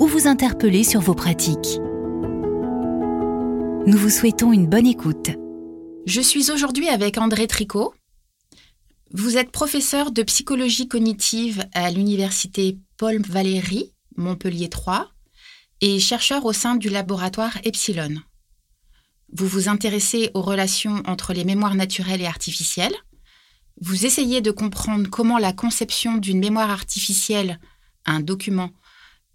ou vous interpeller sur vos pratiques. Nous vous souhaitons une bonne écoute. Je suis aujourd'hui avec André Tricot. Vous êtes professeur de psychologie cognitive à l'université Paul Valéry, Montpellier 3, et chercheur au sein du laboratoire Epsilon. Vous vous intéressez aux relations entre les mémoires naturelles et artificielles. Vous essayez de comprendre comment la conception d'une mémoire artificielle, un document,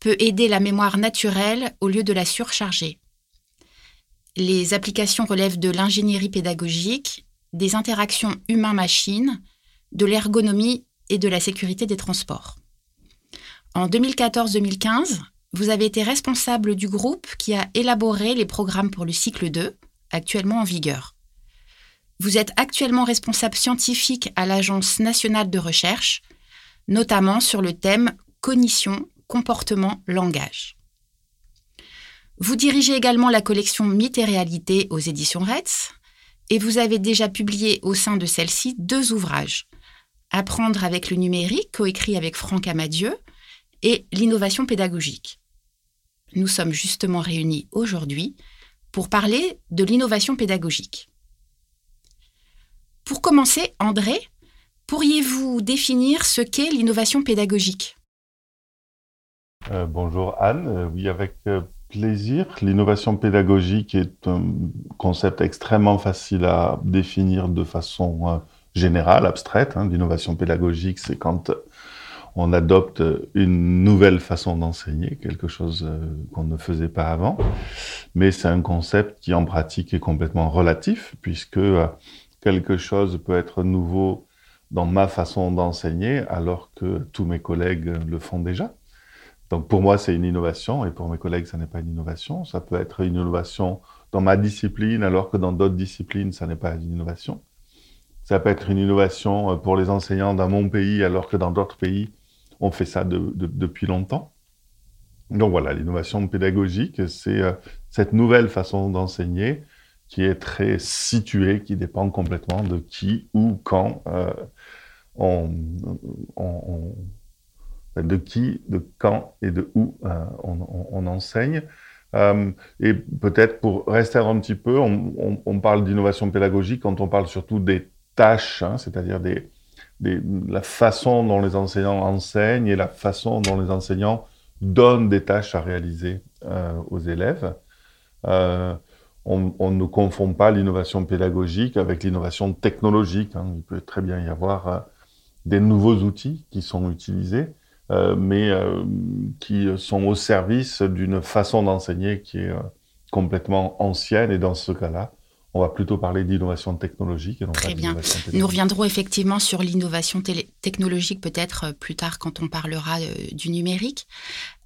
peut aider la mémoire naturelle au lieu de la surcharger. Les applications relèvent de l'ingénierie pédagogique, des interactions humain-machine, de l'ergonomie et de la sécurité des transports. En 2014-2015, vous avez été responsable du groupe qui a élaboré les programmes pour le cycle 2, actuellement en vigueur. Vous êtes actuellement responsable scientifique à l'Agence nationale de recherche, notamment sur le thème cognition, comportement, langage. Vous dirigez également la collection Mythes et réalités aux éditions Retz et vous avez déjà publié au sein de celle-ci deux ouvrages Apprendre avec le numérique, coécrit avec Franck Amadieu, et L'innovation pédagogique. Nous sommes justement réunis aujourd'hui pour parler de l'innovation pédagogique. Pour commencer, André, pourriez-vous définir ce qu'est l'innovation pédagogique? Euh, Bonjour Anne, euh, oui avec euh, plaisir. L'innovation pédagogique est un concept extrêmement facile à définir de façon générale, abstraite. Hein, L'innovation pédagogique, c'est quand on adopte une nouvelle façon d'enseigner, quelque chose qu'on ne faisait pas avant. Mais c'est un concept qui en pratique est complètement relatif, puisque quelque chose peut être nouveau dans ma façon d'enseigner alors que tous mes collègues le font déjà. Donc pour moi, c'est une innovation et pour mes collègues, ça n'est pas une innovation. Ça peut être une innovation dans ma discipline alors que dans d'autres disciplines, ça n'est pas une innovation. Ça peut être une innovation euh, pour les enseignants dans mon pays, alors que dans d'autres pays, on fait ça depuis longtemps. Donc voilà, l'innovation pédagogique, c'est euh, cette nouvelle façon d'enseigner qui est très située, qui dépend complètement de qui, où, quand euh, on, de qui, de quand et de où on, enseigne. et peut-être pour rester un petit peu, on parle d'innovation pédagogique quand on parle surtout des tâches, hein, c'est-à-dire la façon dont les enseignants enseignent et la façon dont les enseignants donnent des tâches à réaliser euh, aux élèves. Euh, on, ne confond pas l'innovation pédagogique avec l'innovation technologique. Hein. Il peut très bien y avoir euh, des nouveaux outils qui sont utilisés, mais qui sont au service d'une façon d'enseigner qui est complètement ancienne. Et dans ce cas-là, on va plutôt parler d'innovation technologique. Et Très bien. Nous reviendrons effectivement sur l'innovation technologique peut-être euh, plus tard quand on parlera euh, du numérique.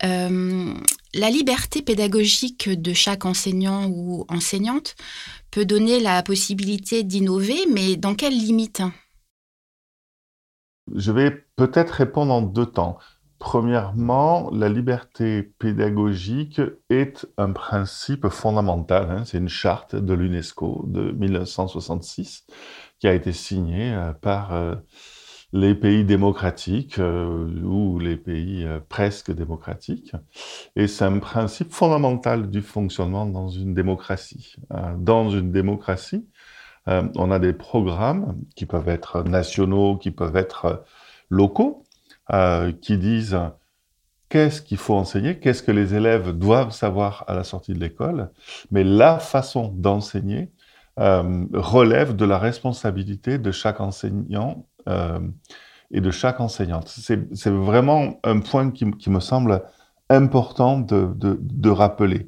Euh, la liberté pédagogique de chaque enseignant ou enseignante peut donner la possibilité d'innover, mais dans quelles limites? Je vais peut-être répondre en deux temps. Premièrement, la liberté pédagogique est un principe fondamental. Hein. C'est une charte de l'UNESCO de 1966 qui a été signée euh, par euh, les pays démocratiques euh, ou les pays presque démocratiques. Et c'est un principe fondamental du fonctionnement dans une démocratie. Dans une démocratie, on a des programmes qui peuvent être nationaux, qui peuvent être locaux, euh, qui disent qu'est-ce qu'il faut enseigner, qu'est-ce que les élèves doivent savoir à la sortie de l'école, mais la façon d'enseigner euh, relève de la responsabilité de chaque enseignant euh, et de chaque enseignante. C'est vraiment un point qui, me semble important de, rappeler.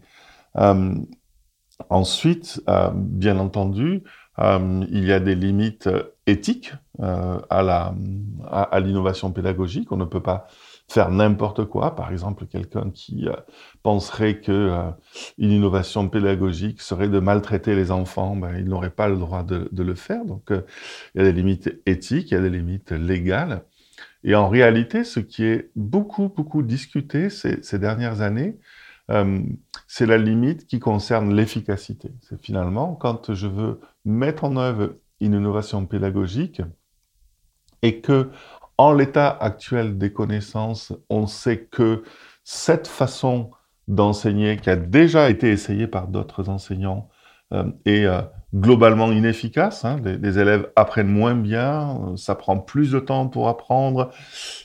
Ensuite, bien entendu, euh, il y a des limites éthiques euh, à l'innovation pédagogique. On ne peut pas faire n'importe quoi. Par exemple, quelqu'un qui euh, penserait que euh, une innovation pédagogique serait de maltraiter les enfants, ben, il n'aurait pas le droit de, le faire. Donc, euh, il y a des limites éthiques, il y a des limites légales. Et en réalité, ce qui est beaucoup, beaucoup discuté ces dernières années, c'est la limite qui concerne l'efficacité. C'est finalement quand je veux mettre en œuvre une innovation pédagogique et que en l'état actuel des connaissances, on sait que cette façon d'enseigner, qui a déjà été essayée par d'autres enseignants, euh, est euh, globalement inefficace. Hein. Les, élèves apprennent moins bien, ça prend plus de temps pour apprendre,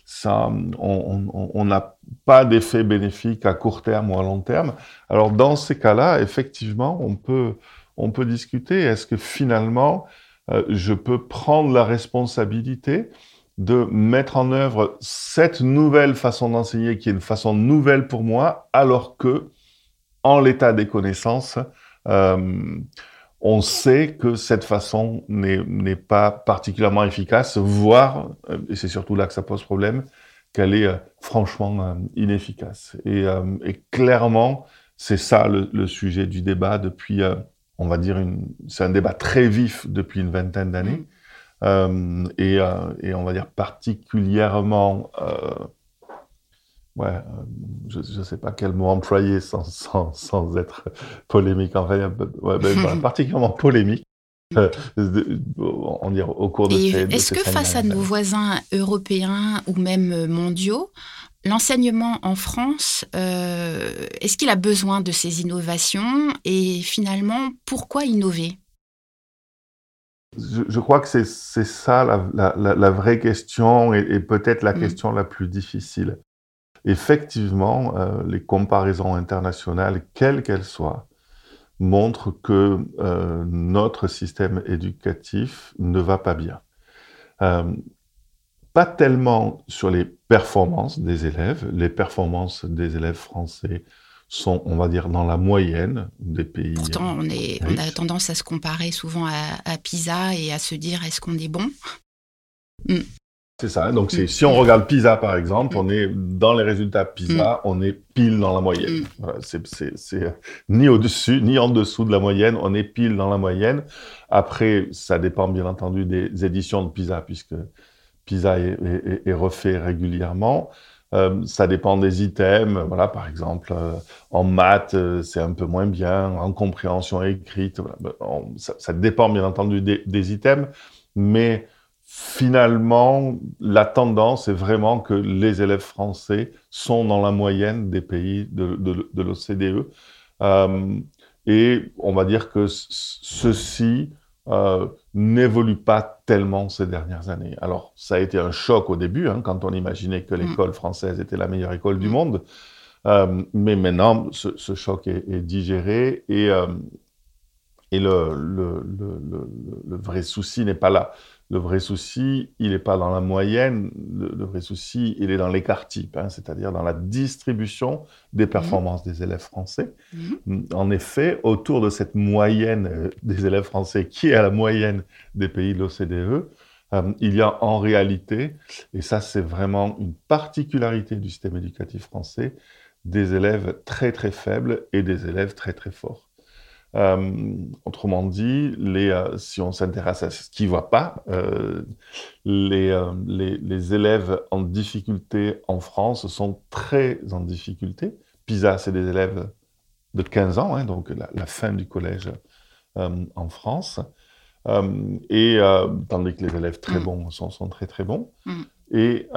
ça, on n'a pas d'effet bénéfique à court terme ou à long terme. Alors dans ces cas-là, effectivement, on peut, on peut discuter, est-ce que finalement, euh, je peux prendre la responsabilité de mettre en œuvre cette nouvelle façon d'enseigner qui est une façon nouvelle pour moi, alors que, en l'état des connaissances, euh, on sait que cette façon n'est pas particulièrement efficace, voire, euh, et c'est surtout là que ça pose problème, qu'elle est euh, franchement inefficace. Et, clairement, c'est ça le, sujet du débat depuis, on va dire, c'est un débat très vif depuis une vingtaine d'années. Mmh. Euh, et, euh, et, on va dire particulièrement, euh, ouais, je ne sais pas quel mot employer sans, sans, sans être polémique, enfin, ouais, ben, particulièrement polémique. On dire, au cours de ces Est-ce que face à nos voisins européens ou même mondiaux, l'enseignement en France, est-ce qu'il a besoin de ces innovations et finalement, pourquoi innover? Je, crois que c'est ça la, vraie question et, peut-être la mm. question la plus difficile. Effectivement, euh, les comparaisons internationales, quelles qu'elles soient, montrent que euh, notre système éducatif ne va pas bien. Euh, pas tellement sur les performances des élèves. Les performances des élèves français sont, on va dire, dans la moyenne des pays. Pourtant, on, est, on a tendance à se comparer souvent à, PISA et à se dire est-ce qu'on est bon? Hmm. C'est ça. Donc, hmm. si on regarde PISA, par exemple, on est dans les résultats PISA, hmm. on est pile dans la moyenne. c'est ni au-dessus, ni en dessous de la moyenne, on est pile dans la moyenne. Après, ça dépend bien entendu des éditions de PISA, puisque PISA est refait régulièrement. Euh, ça dépend des items. Voilà, par exemple, euh, en maths, euh, c'est un peu moins bien. En compréhension écrite, ben, ça, dépend bien entendu des, items. Mais finalement, la tendance est vraiment que les élèves français sont dans la moyenne des pays de, de l'OCDE. et on va dire que ceci euh, n'évolue pas tellement ces dernières années. Alors, ça a été un choc au début, hein, quand on imaginait que mm. l'école française était la meilleure école du mm. monde. Euh, mais maintenant, ce, choc est, digéré et, euh, et le, le, le, le, vrai souci n'est pas là. Le vrai souci, il n'est pas dans la moyenne, le, vrai souci, il est dans l'écart type, hein, c'est-à-dire dans la distribution des performances des élèves français. Mhm. En effet, autour de cette moyenne euh, des élèves français, qui est à la moyenne des pays de l'OCDE, euh, il y a en réalité, et ça c'est vraiment une particularité du système éducatif français, des élèves très très faibles et des élèves très très forts. Euh, autrement dit, les, euh, si on s'intéresse à ce qui ne va pas, euh, les, les, les, élèves en difficulté en France sont très en difficulté. PISA, c'est des élèves de 15 ans, hein, donc la, fin du collège en France. et tandis que les élèves très mm. bons sont, sont très très bons. Mm. Et,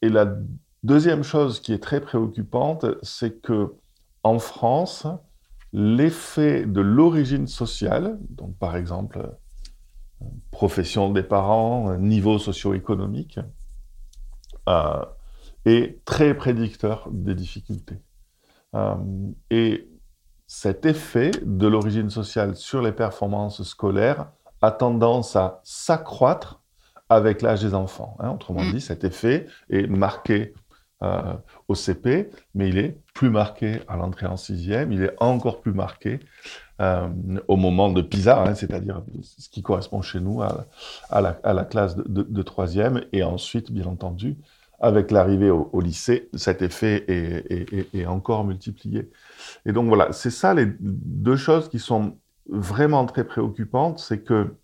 et la deuxième chose qui est très préoccupante, c'est que en France, l'effet de l'origine sociale, donc par exemple profession des parents, niveau socio-économique, euh, est très prédicteur des difficultés. Euh, et cet effet de l'origine sociale sur les performances scolaires a tendance à s'accroître avec l'âge des enfants. Hein. Autrement mm. dit, cet effet est marqué euh, au CP, mais il est plus marqué à l'entrée en sixième, il est encore plus marqué euh, au moment de PISA, hein, c'est-à-dire ce qui correspond chez nous à, la, classe de, troisième, et ensuite, bien entendu, avec l'arrivée au, lycée, cet effet est, encore multiplié. Et donc voilà, c'est ça les deux choses qui sont vraiment très préoccupantes, c'est que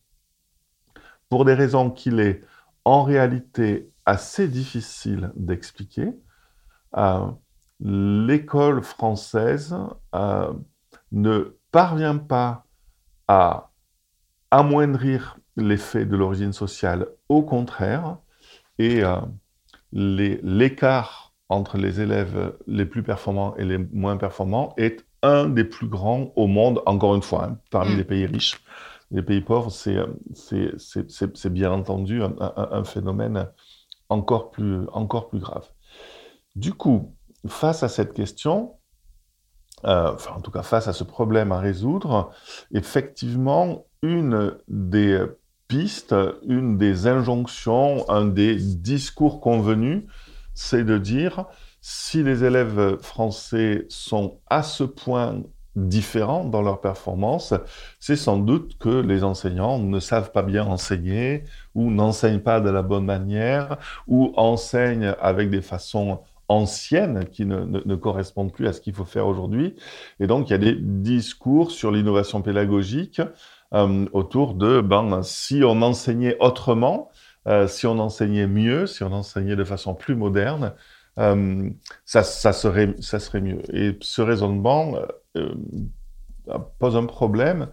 pour des raisons qu'il est en réalité assez difficile d'expliquer, l'école française euh, ne parvient pas à amoindrir l'effet de l'origine sociale, au contraire, et euh, l'écart entre les élèves les plus performants et les moins performants est un des plus grands au monde, encore une fois, hein, parmi mm. les pays riches. Les pays pauvres, c'est bien entendu un, phénomène encore plus, encore plus grave. Du coup, face à cette question, euh, enfin en tout cas face à ce problème à résoudre, effectivement, une des piste, une des injonctions, un des discours convenus, c'est de dire si les élèves français sont à ce point différents dans leur performance, c'est sans doute que les enseignants ne savent pas bien enseigner ou n'enseignent pas de la bonne manière ou enseignent avec des façons anciennes qui ne, correspondent plus à ce qu'il faut faire aujourd'hui. Et donc, il y a des discours sur l'innovation pédagogique euh, autour de ben, si on enseignait autrement, euh, si on enseignait mieux, si on enseignait de façon plus moderne, euh, ça, ça, serait, ça serait mieux. Et ce raisonnement pose un problème.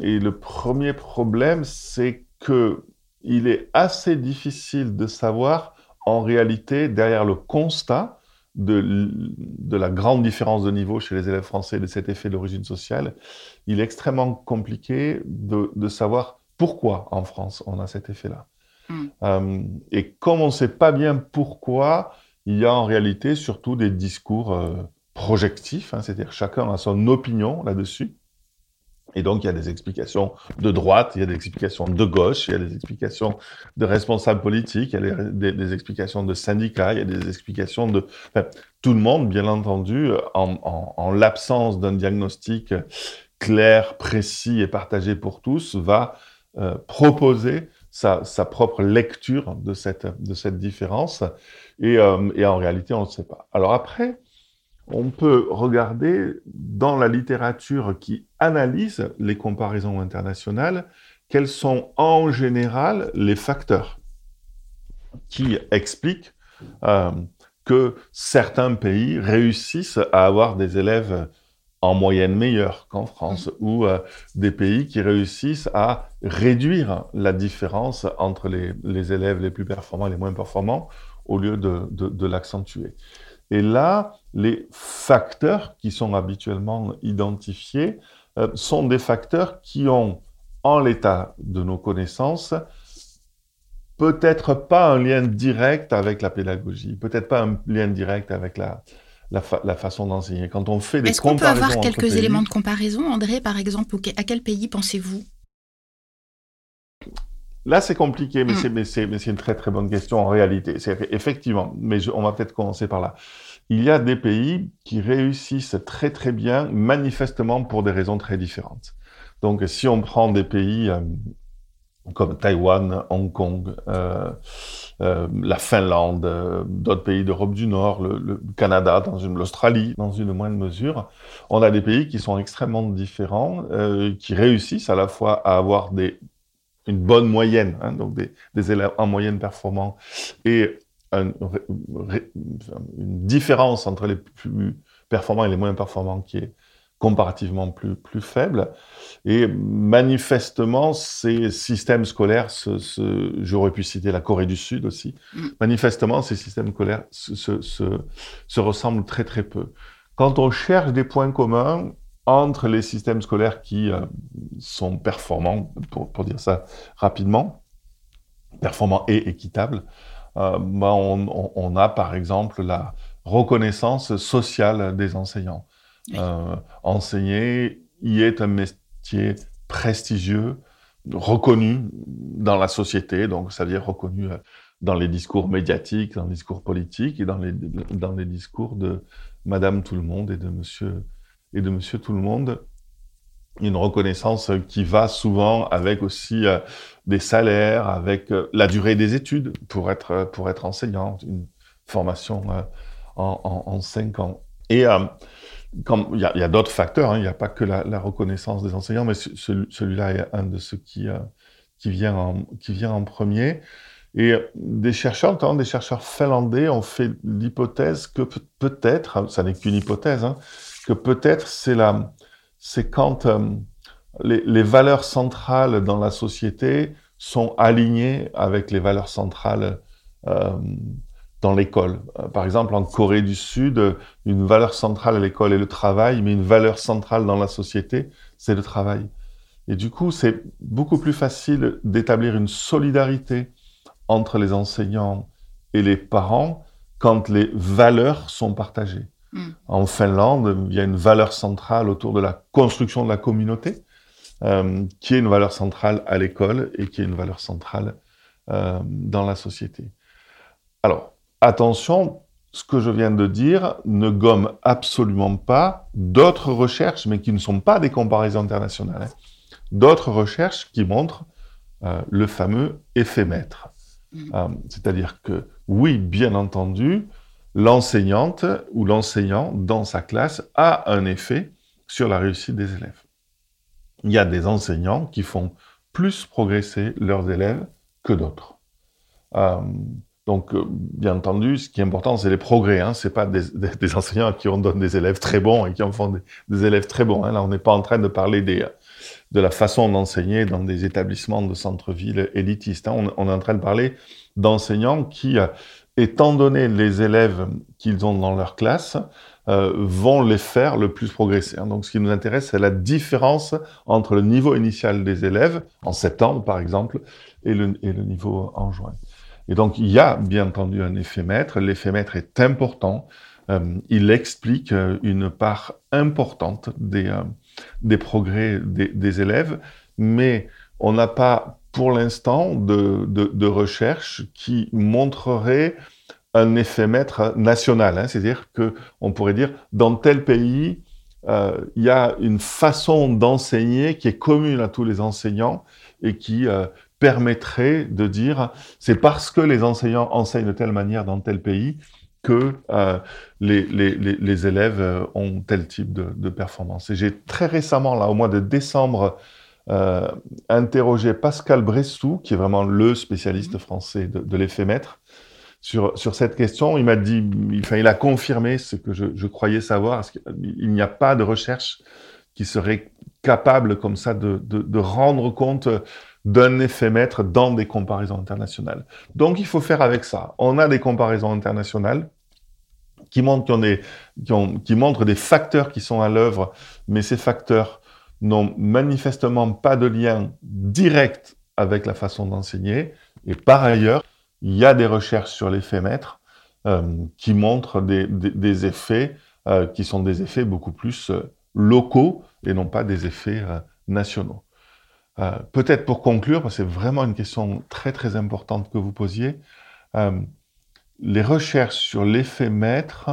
Et le premier problème, c'est que il est assez difficile de savoir en réalité derrière le constat de, la grande différence de niveau chez les élèves français de cet effet d'origine sociale, il est extrêmement compliqué de, savoir pourquoi en France on a cet effet-là. Hmm. Euh, et comme on ne sait pas bien pourquoi, il y a en réalité surtout des discours euh, projectifs, hein, c'est-à-dire chacun a son opinion là-dessus. Et donc, il y a des explications de droite, il y a des explications de gauche, il y a des explications de responsables politiques, il y a des, explications de syndicats, il y a des explications de... tout le monde, bien entendu, en, l'absence d'un diagnostic clair, précis et partagé pour tous, va euh, proposer sa, propre lecture de cette, de cette différence. Et, euh, et en réalité, on ne le sait pas. Alors après, on peut regarder dans la littérature qui analyse les comparaisons internationales quels sont en général les facteurs qui expliquent euh, que certains pays réussissent à avoir des élèves en moyenne meilleurs qu'en France, ou euh, des pays qui réussissent à réduire la différence entre les, élèves les plus performants et les moins performants, au lieu de l'accentuer. Et là, les facteurs qui sont habituellement identifiés euh, sont des facteurs qui ont, en l'état de nos connaissances, peut-être pas un lien direct avec la pédagogie, peut-être pas un lien direct avec la, la, façon d'enseigner. Quand on fait des Est-ce qu'on peut avoir quelques éléments de comparaison, André, par exemple À quel pays pensez-vous? Là, c'est compliqué, mais mm. c'est une très très bonne question en réalité. Effectivement, mais on va peut-être commencer par là il y a des pays qui réussissent très très bien, manifestement pour des raisons très différentes. Donc si on prend des pays euh, comme Taïwan, Hong Kong, euh, euh, la Finlande, d'autres pays d'Europe du Nord, le, Canada, dans une l'Australie, dans une moindre mesure, on a des pays qui sont extrêmement différents, qui réussissent à la fois à avoir des une bonne moyenne, hein, donc des, des, élèves en moyenne performants, et une différence entre les plus performants et les moins performants qui est comparativement plus, plus faible. Et manifestement, ces systèmes scolaires, ce, j'aurais pu citer la Corée du Sud aussi, mm. manifestement, ces systèmes scolaires se, se, se, ressemblent très très peu. Quand on cherche des points communs entre les systèmes scolaires qui euh, sont performants, pour, pour dire ça rapidement, performants et équitables, euh, ben, on, a par exemple la reconnaissance sociale des enseignants. Euh, enseigner y est un métier prestigieux, reconnu dans la société, donc c'est-à-dire reconnu dans les discours médiatiques, dans les discours politiques et dans les, dans les discours de Madame Tout le Monde et de Monsieur, et de Monsieur Tout le Monde. une reconnaissance qui va souvent avec aussi des salaires, avec la durée des études pour être, pour être enseignant, une formation en, cinq ans. Et il y a, d'autres facteurs, hein. il n'y a pas que la, reconnaissance des enseignants, mais celui-là est un de ceux qui, qui, vient en, qui vient en premier. Et des chercheurs, notamment des chercheurs finlandais, ont fait l'hypothèse que peut-être, ça n'est qu'une hypothèse, hein, que peut-être c'est la, c'est quand euh, les, valeurs centrales dans la société sont alignées avec les valeurs centrales euh, dans l'école. Euh, par exemple, en Corée du Sud, une valeur centrale à l'école est le travail, mais une valeur centrale dans la société, c'est le travail. Et du coup, c'est beaucoup plus facile d'établir une solidarité entre les enseignants et les parents quand les valeurs sont partagées. Hmm. En Finlande, il y a une valeur centrale autour de la construction de la communauté, euh, qui est une valeur centrale à l'école et qui est une valeur centrale euh, dans la société. Alors, attention, ce que je viens de dire ne gomme absolument pas d'autres recherches, mais qui ne sont pas des comparaisons internationales. Hein. D'autres recherches qui montrent euh, le fameux effet maître. Mm. Euh, c'est-à-dire que, oui, bien entendu, l'enseignante ou l'enseignant dans sa classe a un effet sur la réussite des élèves. Il y a des enseignants qui font plus progresser leurs élèves que d'autres. Euh, donc, euh, bien entendu, ce qui est important, c'est les progrès. Hein. Ce n'est pas des, enseignants qui en donnent des élèves très bons et qui en font des, élèves très bons. Hein. Là, on n'est pas en train de parler de la façon d'enseigner dans des établissements de centre-ville élitistes. Hein. On, est en train de parler d'enseignants qui, euh, étant donné les élèves qu'ils ont dans leur classe, euh, vont les faire le plus progresser. Hein. Donc ce qui nous intéresse, c'est la différence entre le niveau initial des élèves, en septembre par exemple, et le, niveau en juin. Et donc il y a bien entendu un effet maître. L'effet maître est important. Euh, il explique une part importante des, des progrès des, élèves, mais on n'a pas pour l'instant de, recherche qui montrerait un effet maître national. Hein. C'est-à-dire qu'on pourrait dire, dans tel pays, euh, il y a une façon d'enseigner qui est commune à tous les enseignants et qui euh, permettrait de dire, c'est parce que les enseignants enseignent de telle manière dans tel pays que euh, les, élèves ont tel type de, de performance. Et j'ai très récemment, là, au mois de décembre, euh, interrogé Pascal Bressou, qui est vraiment le spécialiste français de, de l'effet maître, sur, sur cette question. Il m'a dit, enfin, il a confirmé ce que je, je croyais savoir, parce qu'il n'y a pas de recherche qui serait capable comme ça de, de, de rendre compte d'un effet maître dans des comparaisons internationales. Donc il faut faire avec ça. On a des comparaisons internationales qui montrent, qui, montrent des facteurs qui sont à l'œuvre, mais ces facteurs n'ont manifestement pas de lien direct avec la façon d'enseigner. Et par ailleurs, il y a des recherches sur l'effet maître euh, qui montrent des, effets euh, qui sont des effets beaucoup plus euh, locaux et non pas des effets nationaux. Peut-être pour conclure, c'est vraiment une question très très importante que vous posiez, les recherches sur l'effet maître,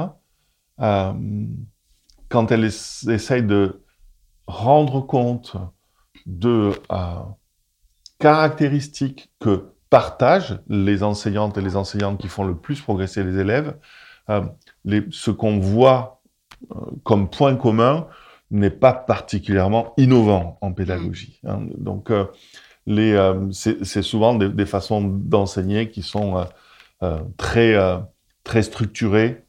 quand elles essayent de rendre compte de caractéristiques que partagent les enseignantes et les enseignants qui font le plus progresser les élèves, les, ce qu'on voit comme point commun, n'est pas particulièrement innovant en pédagogie. Hein. Donc, euh, les, euh, c'est souvent des, des façons d'enseigner qui sont euh, euh très, très structurées,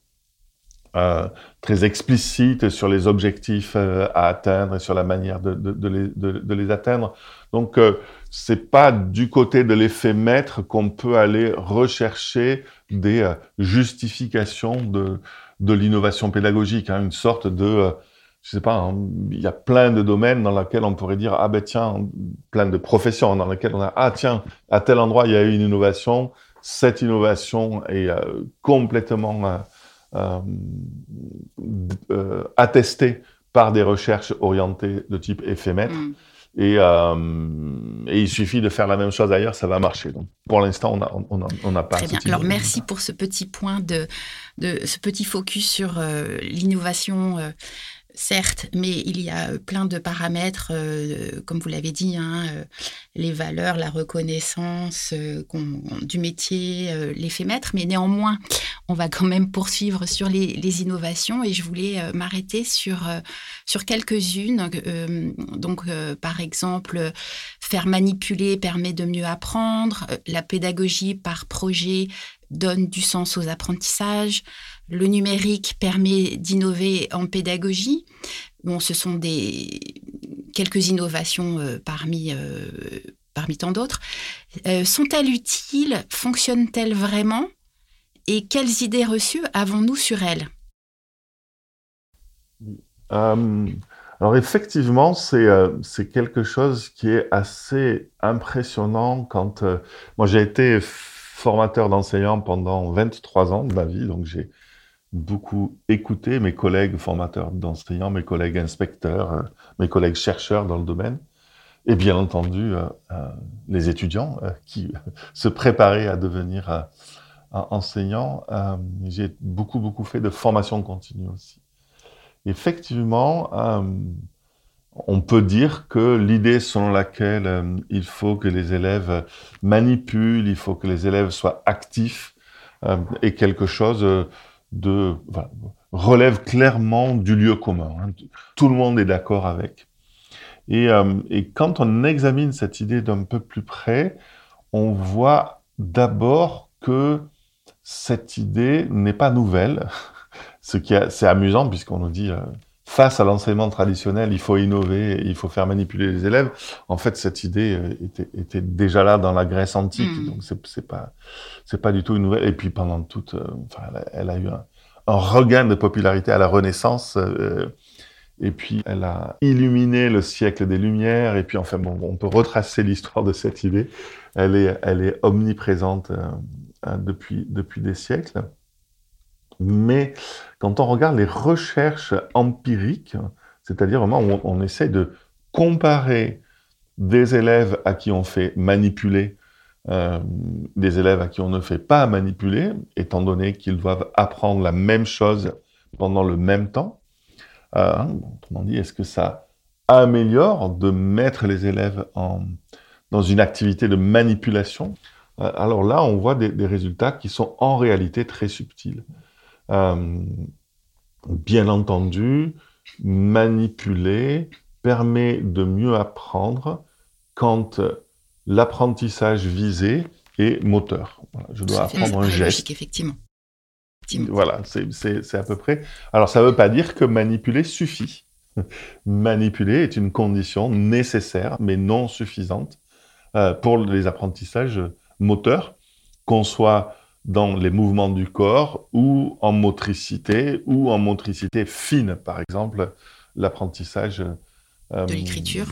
très explicites sur les objectifs à atteindre et sur la manière de, de, de, les, de les, atteindre. Donc, c'est pas du côté de l'effet maître qu'on peut aller rechercher des justifications de, l'innovation pédagogique, hein, une sorte de je sais pas, hein, il y a plein de domaines dans lesquels on pourrait dire, ah ben tiens, plein de professions dans lesquelles on a, ah tiens, à tel endroit il y a eu une innovation, cette innovation est euh, complètement euh, euh, euh, attestée par des recherches orientées de type éphémètre. Mm. Et, et, il suffit de faire la même chose ailleurs, ça va marcher. Donc, pour l'instant, on n'a on a, pas. Très bien. Alors, merci pour ce petit point de, de ce petit focus sur l'innovation Certes, mais il y a plein de paramètres, euh, comme vous l'avez dit, hein, euh, les valeurs, la reconnaissance euh, du métier, l'effet maître, mais néanmoins, on va quand même poursuivre sur les, innovations. Et je voulais m'arrêter sur, sur quelques-unes. donc, par exemple, faire manipuler permet de mieux apprendre, la pédagogie par projet donne du sens aux apprentissages, le numérique permet d'innover en pédagogie. Bon, ce sont des quelques innovations euh, parmi euh, parmi tant d'autres. Euh, sont-elles utiles? Fonctionnent-elles vraiment? Et quelles idées reçues avons-nous sur elles? Alors effectivement, c'est quelque chose qui est assez impressionnant quand moi j'ai été formateur d'enseignants pendant 23 ans de ma vie, donc j'ai beaucoup écouté mes collègues formateurs d'enseignants, mes collègues inspecteurs, euh, mes collègues chercheurs dans le domaine, et bien entendu euh, euh, les étudiants qui se préparaient à devenir enseignants. J'ai beaucoup, beaucoup fait de formation continue aussi. Effectivement, on peut dire que l'idée selon laquelle il faut que les élèves manipulent, il faut que les élèves soient actifs, est quelque chose relève clairement du lieu commun. Hein. Tout le monde est d'accord avec. Et, euh, et, quand on examine cette idée d'un peu plus près, on voit d'abord que cette idée n'est pas nouvelle, ce qui est amusant puisqu'on nous dit euh, face à l'enseignement traditionnel, il faut innover, il faut faire manipuler les élèves. En fait, cette idée euh, était, était déjà là dans la Grèce antique, hmm. donc c'est pas c'est pas du tout une nouvelle. Et puis pendant toute, enfin, elle a eu un, un regain de popularité à la Renaissance. Euh, et puis, elle a illuminé le siècle des Lumières. Et puis, enfin, bon, on peut retracer l'histoire de cette idée. Elle est, elle est omniprésente euh, euh, depuis, depuis des siècles. Mais quand on regarde les recherches empiriques, c'est-à-dire vraiment on, on essaie de comparer des élèves à qui on fait manipuler euh, des élèves à qui on ne fait pas manipuler, étant donné qu'ils doivent apprendre la même chose pendant le même temps. Euh, autrement est-ce que ça améliore de mettre les élèves dans une activité de manipulation? Euh, Alors là, on voit des, résultats qui sont en réalité très subtils. Euh, bien entendu, manipuler permet de mieux apprendre quand l'apprentissage visé est moteur. je dois apprendre un geste. Effectivement. Voilà, c'est à peu près. Alors, ça ne veut pas dire que manipuler suffit. manipuler est une condition nécessaire, mais non suffisante euh, pour les apprentissages moteurs, qu'on soit dans les mouvements du corps ou en motricité ou en motricité fine, par exemple, l'apprentissage euh, de l'écriture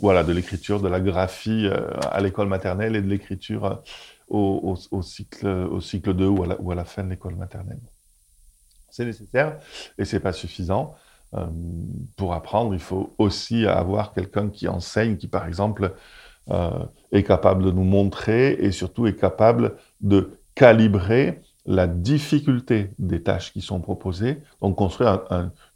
voilà, de l'écriture, de la graphie euh, à l'école maternelle et de l'écriture euh, au, au, cycle, au cycle 2 ou à la, ou à la fin de l'école maternelle. C'est nécessaire et c'est pas suffisant. Pour apprendre, il faut aussi avoir quelqu'un qui enseigne, qui par exemple est capable de nous montrer et surtout est capable de calibrer la difficulté des tâches qui sont proposées, donc construire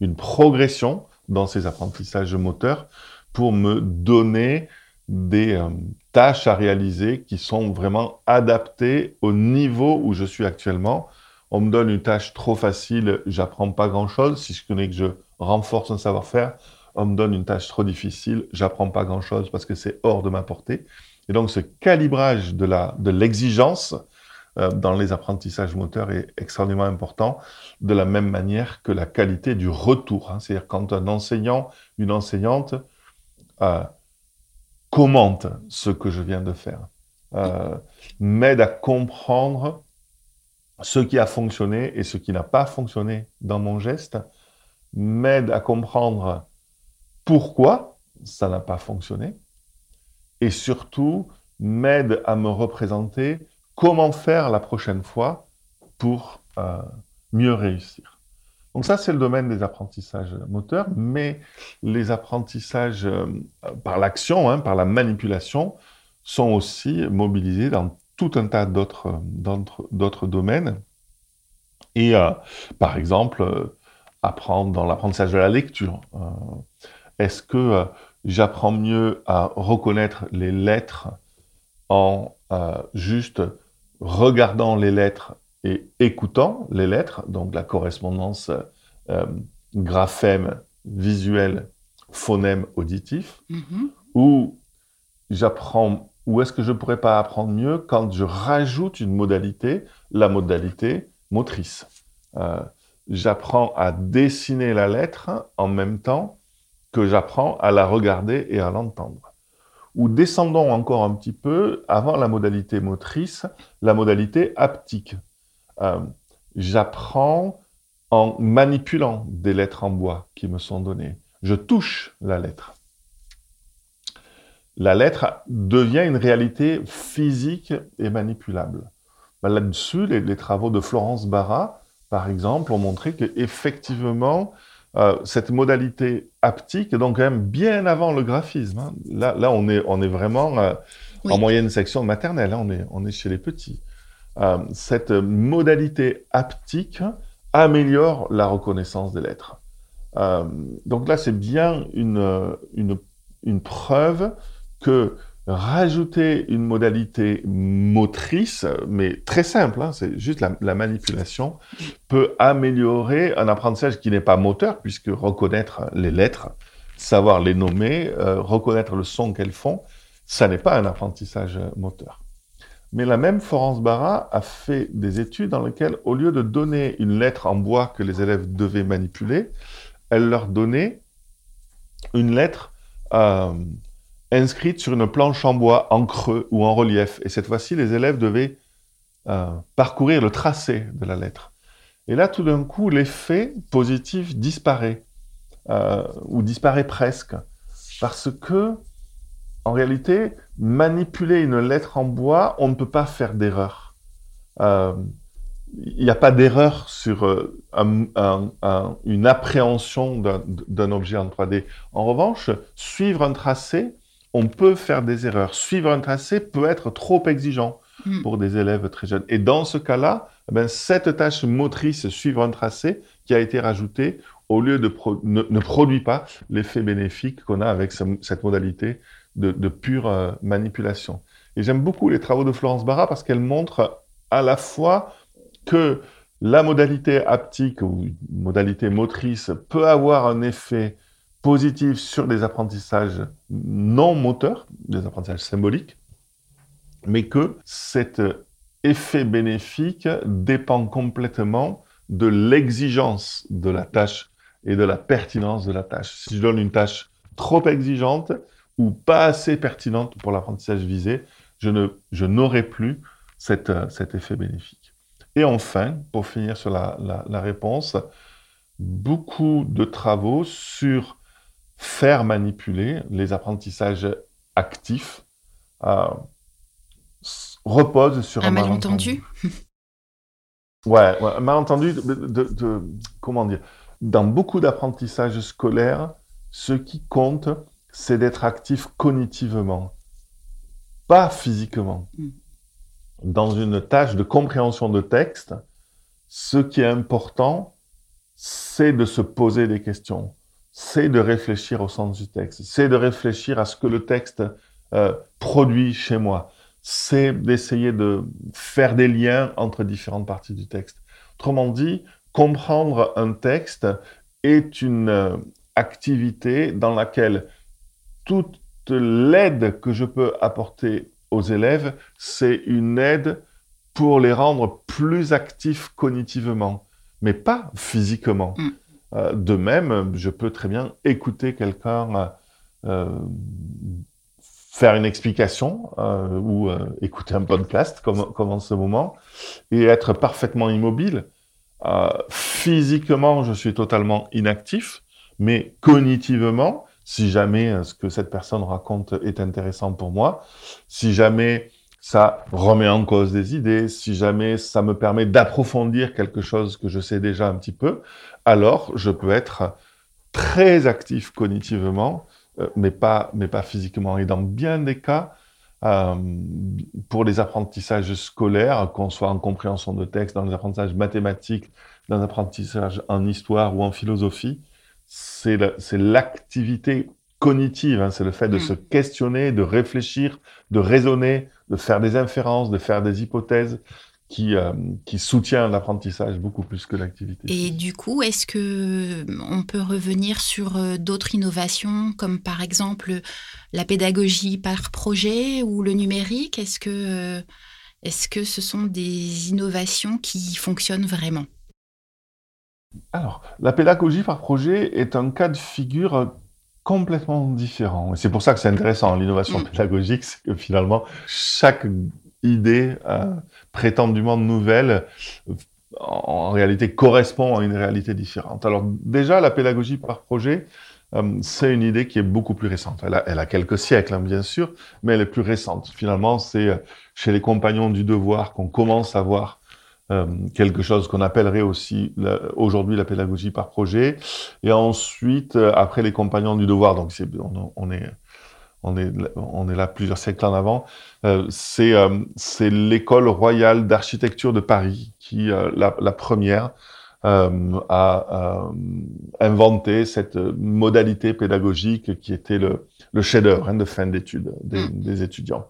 une progression dans ces apprentissages moteurs pour me donner des euh, tâches à réaliser qui sont vraiment adaptées au niveau où je suis actuellement. On me donne une tâche trop facile, j'apprends pas grand-chose. Si je connais que je renforce un savoir-faire, on me donne une tâche trop difficile, j'apprends pas grand-chose parce que c'est hors de ma portée. Et donc ce calibrage de la de l'exigence euh, dans les apprentissages moteurs est extrêmement important, de la même manière que la qualité du retour. Hein. C'est-à-dire quand un enseignant, une enseignante euh, commente ce que je viens de faire, euh, m'aide à comprendre ce qui a fonctionné et ce qui n'a pas fonctionné dans mon geste, m'aide à comprendre pourquoi ça n'a pas fonctionné, et surtout m'aide à me représenter comment faire la prochaine fois pour euh, mieux réussir. Donc ça, c'est le domaine des apprentissages moteurs, mais les apprentissages euh, par l'action, hein, par la manipulation, sont aussi mobilisés dans tout un tas d'autres domaines. Et euh, par exemple, apprendre dans l'apprentissage de la lecture Est-ce que j'apprends mieux à reconnaître les lettres en juste regardant les lettres et écoutant les lettres, donc la correspondance euh, graphème visuel, phonème auditif, mm-hmm. ou j'apprends, ou est-ce que je ne pourrais pas apprendre mieux quand je rajoute une modalité, la modalité motrice? Euh, j'apprends à dessiner la lettre en même temps que j'apprends à la regarder et à l'entendre. Ou descendons encore un petit peu, avant la modalité motrice, la modalité haptique. Euh, j'apprends en manipulant des lettres en bois qui me sont données. Je touche la lettre. La lettre devient une réalité physique et manipulable. Ben, là-dessus, les, travaux de Florence Barra, par exemple, ont montré qu'effectivement, euh, cette modalité haptique donc quand même bien avant le graphisme. Hein. Là, là, on est, on est vraiment euh, en moyenne section maternelle, hein. on, est, on est chez les petits. Euh, cette modalité haptique améliore la reconnaissance des lettres. Donc là, c'est bien une, une, une, preuve que rajouter une modalité motrice, mais très simple, hein, c'est juste la, manipulation, peut améliorer un apprentissage qui n'est pas moteur, puisque reconnaître les lettres, savoir les nommer, euh, reconnaître le son qu'elles font, ça n'est pas un apprentissage moteur. Mais la même Florence Barra a fait des études dans lesquelles, au lieu de donner une lettre en bois que les élèves devaient manipuler, elle leur donnait une lettre euh, inscrite sur une planche en bois en creux ou en relief. Et cette fois-ci, les élèves devaient euh, parcourir le tracé de la lettre. Et là, tout d'un coup, l'effet positif disparaît, euh, ou disparaît presque, parce que en réalité, manipuler une lettre en bois, on ne peut pas faire d'erreur. Euh, il n'y a pas d'erreur sur une appréhension d'un objet en 3D. En revanche, suivre un tracé, on peut faire des erreurs. Suivre un tracé peut être trop exigeant hmm. pour des élèves très jeunes. Et dans ce cas-là, eh ben, cette tâche motrice, suivre un tracé, qui a été rajoutée, au lieu de ne, produit pas l'effet bénéfique qu'on a avec cette modalité de, pure euh, manipulation. Et j'aime beaucoup les travaux de Florence Barra parce qu'elle montre à la fois que la modalité haptique ou modalité motrice peut avoir un effet positif sur des apprentissages non moteurs, des apprentissages symboliques, mais que cet effet bénéfique dépend complètement de l'exigence de la tâche et de la pertinence de la tâche. Si je donne une tâche trop exigeante, ou pas assez pertinente pour l'apprentissage visé, je, ne, je n'aurai plus cet, euh, cet effet bénéfique. Et enfin, pour finir sur la, la, réponse, beaucoup de travaux sur faire manipuler les apprentissages actifs euh, reposent sur un, malentendu. ouais, un malentendu de, de, de, comment dire Dans beaucoup d'apprentissages scolaires, ce qui compte, c'est d'être actif cognitivement, pas physiquement. Mm. Dans une tâche de compréhension de texte, ce qui est important, c'est de se poser des questions, c'est de réfléchir au sens du texte, c'est de réfléchir à ce que le texte euh, produit chez moi, c'est d'essayer de faire des liens entre différentes parties du texte. Autrement dit, comprendre un texte est une euh, activité dans laquelle toute l'aide que je peux apporter aux élèves, c'est une aide pour les rendre plus actifs cognitivement, mais pas physiquement. Mm. Euh, de même, je peux très bien écouter quelqu'un euh, faire une explication euh, ou écouter un podcast comme, comme en ce moment et être parfaitement immobile. physiquement, je suis totalement inactif, mais cognitivement, si jamais ce que cette personne raconte est intéressant pour moi, si jamais ça remet en cause des idées, si jamais ça me permet d'approfondir quelque chose que je sais déjà un petit peu, alors je peux être très actif cognitivement, euh, mais pas, mais pas physiquement. Et dans bien des cas, euh, pour les apprentissages scolaires, qu'on soit en compréhension de texte, dans les apprentissages mathématiques, dans les apprentissages en histoire ou en philosophie, c'est l'activité cognitive, hein, c'est le fait de mm. se questionner, de réfléchir, de raisonner, de faire des inférences, de faire des hypothèses, qui, euh, qui soutient l'apprentissage beaucoup plus que l'activité. Et du coup, est-ce que euh, on peut revenir sur euh, d'autres innovations, comme par exemple la pédagogie par projet ou le numérique? Est-ce que, est-ce que ce sont des innovations qui fonctionnent vraiment? Alors, la pédagogie par projet est un cas de figure complètement différent. C'est pour ça que c'est intéressant, l'innovation mm. pédagogique, c'est que finalement, chaque idée euh, prétendument nouvelle en, réalité correspond à une réalité différente. Alors déjà, la pédagogie par projet, euh, c'est une idée qui est beaucoup plus récente. Elle a, elle a quelques siècles, hein, bien sûr, mais elle est plus récente. Finalement, c'est euh, chez les compagnons du devoir qu'on commence à voir euh, quelque chose qu'on appellerait aussi aujourd'hui la pédagogie par projet. Et ensuite, euh, après les compagnons du devoir, donc on, on est on est, on est là plusieurs siècles en avant, euh, c'est euh, l'école royale d'architecture de Paris qui, euh, la, la, première, euh, a inventé cette modalité pédagogique qui était le, le chef-d'œuvre hein, de fin d'études des, mm. des, étudiants.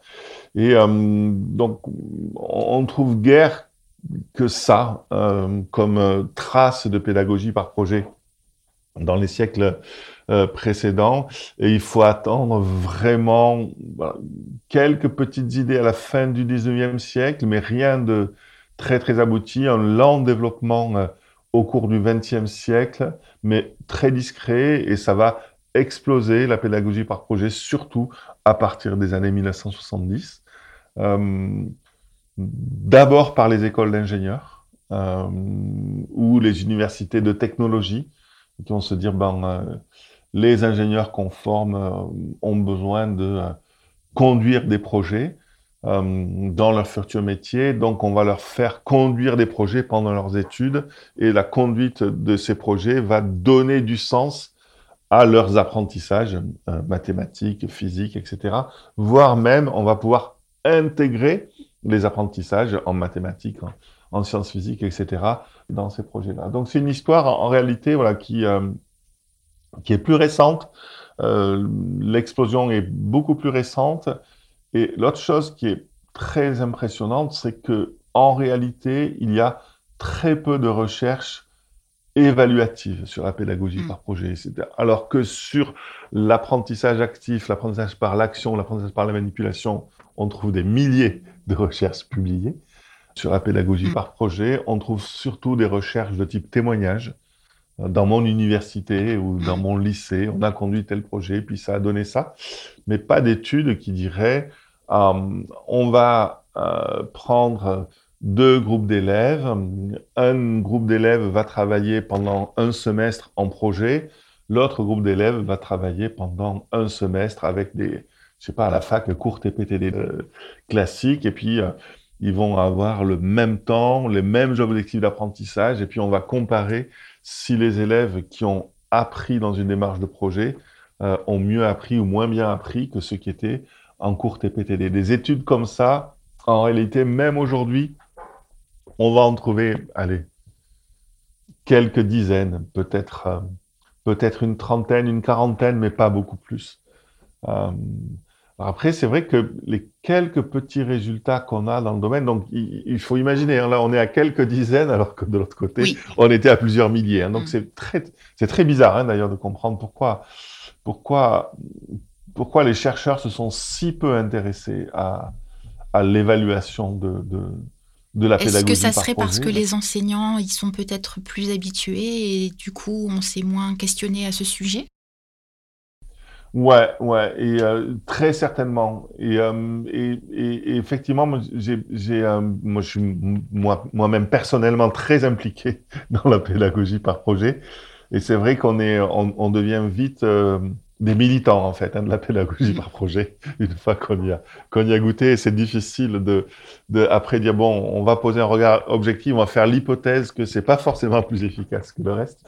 Et donc, on trouve guère que ça comme trace de pédagogie par projet dans les siècles euh, précédents. Et il faut attendre vraiment quelques petites idées à la fin du 19e siècle, mais rien de très très abouti. Un lent développement euh, au cours du 20e siècle, mais très discret, et ça va exploser la pédagogie par projet, surtout à partir des années 1970. Euh, D'abord par les écoles d'ingénieurs euh, ou les universités de technologie qui vont se dire ben, euh, les ingénieurs qu'on forme euh, ont besoin de euh, conduire des projets dans leur futur métier, donc on va leur faire conduire des projets pendant leurs études et la conduite de ces projets va donner du sens à leurs apprentissages mathématiques, physiques, etc. Voire même, on va pouvoir intégrer les apprentissages en mathématiques, en sciences physiques, etc., dans ces projets-là. Donc c'est une histoire en, réalité voilà, qui, euh, qui est plus récente. Euh, L'explosion est beaucoup plus récente. Et l'autre chose qui est très impressionnante, c'est que en réalité, il y a très peu de recherches évaluatives sur la pédagogie mmh. par projet. Alors que sur l'apprentissage actif, l'apprentissage par l'action, l'apprentissage par la manipulation, on trouve des milliers de recherches publiées. Sur la pédagogie mm. par projet, on trouve surtout des recherches de type témoignage. Dans mon université ou dans mon lycée, on a conduit tel projet, puis ça a donné ça. Mais pas d'études qui diraient euh, on va euh, prendre deux groupes d'élèves. Un groupe d'élèves va travailler pendant un semestre en projet. L'autre groupe d'élèves va travailler pendant un semestre avec des, je sais pas, à la fac, cours TPTD euh, classiques. Et puis, ils vont avoir le même temps, les mêmes objectifs d'apprentissage, et puis on va comparer si les élèves qui ont appris dans une démarche de projet euh, ont mieux appris ou moins bien appris que ceux qui étaient en cours TPTD. Des études comme ça, en réalité, même aujourd'hui, on va en trouver, allez, quelques dizaines, peut-être euh, peut-être une trentaine, une quarantaine, mais pas beaucoup plus. Euh, après, c'est vrai que les quelques petits résultats qu'on a dans le domaine, donc il, faut imaginer, hein, là on est à quelques dizaines, alors que de l'autre côté, on était à plusieurs milliers. Hein, donc mm. c'est très, c'est très bizarre hein, d'ailleurs de comprendre pourquoi, pourquoi, pourquoi les chercheurs se sont si peu intéressés à, à l'évaluation de, de, de la pédagogie. Est-ce que ça serait parce que les enseignants, ils sont peut-être plus habitués et du coup on s'est moins questionné à ce sujet? Ouais, ouais, et euh, très certainement. Et, euh, et, et, effectivement, j'ai, j'ai, euh, moi, je suis moi, moi-même personnellement très impliqué dans la pédagogie par projet. Et c'est vrai qu'on est, on, on devient vite des militants en fait hein, de la pédagogie par projet. Une fois qu'on y a qu'on y a goûté, c'est difficile de, de après dire bon, on va poser un regard objectif, on va faire l'hypothèse que c'est pas forcément plus efficace que le reste.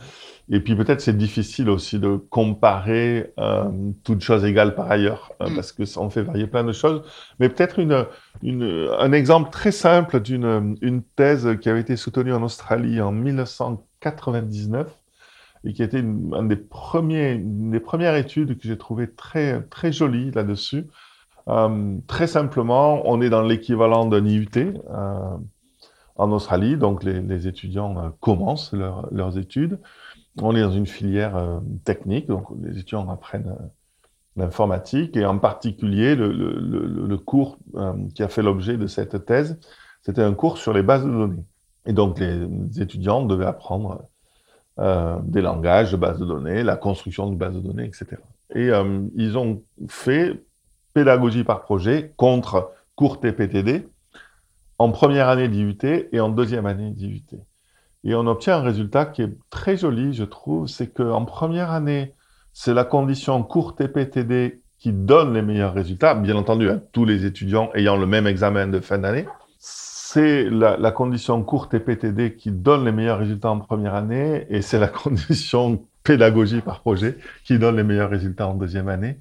Et puis peut-être c'est difficile aussi de comparer euh, toutes choses égales par ailleurs, euh, mm. parce que ça, on fait varier plein de choses. Mais peut-être une, une, un exemple très simple d'une une thèse qui avait été soutenue en Australie en 1999 et qui a été une, des, premiers, des premières études que j'ai trouvé très, très jolie là-dessus. Euh, très simplement, on est dans l'équivalent d'un IUT en Australie, donc les, les étudiants commencent leur, leurs études. On est dans une filière euh, technique, donc les étudiants apprennent euh, l'informatique et en particulier le, cours qui a fait l'objet de cette thèse, c'était un cours sur les bases de données. Et donc les étudiants devaient apprendre euh, des langages de base de données, la construction de base de données, etc. Et euh, ils ont fait pédagogie par projet contre cours TPTD en première année d'IUT et en deuxième année d'IUT. Et on obtient un résultat qui est très joli, je trouve, c'est qu'en première année, c'est la condition cours TPTD qui donne les meilleurs résultats, bien entendu, à tous les étudiants ayant le même examen de fin d'année c'est la, la, condition courte et PTD qui donne les meilleurs résultats en première année et c'est la condition pédagogie par projet qui donne les meilleurs résultats en deuxième année.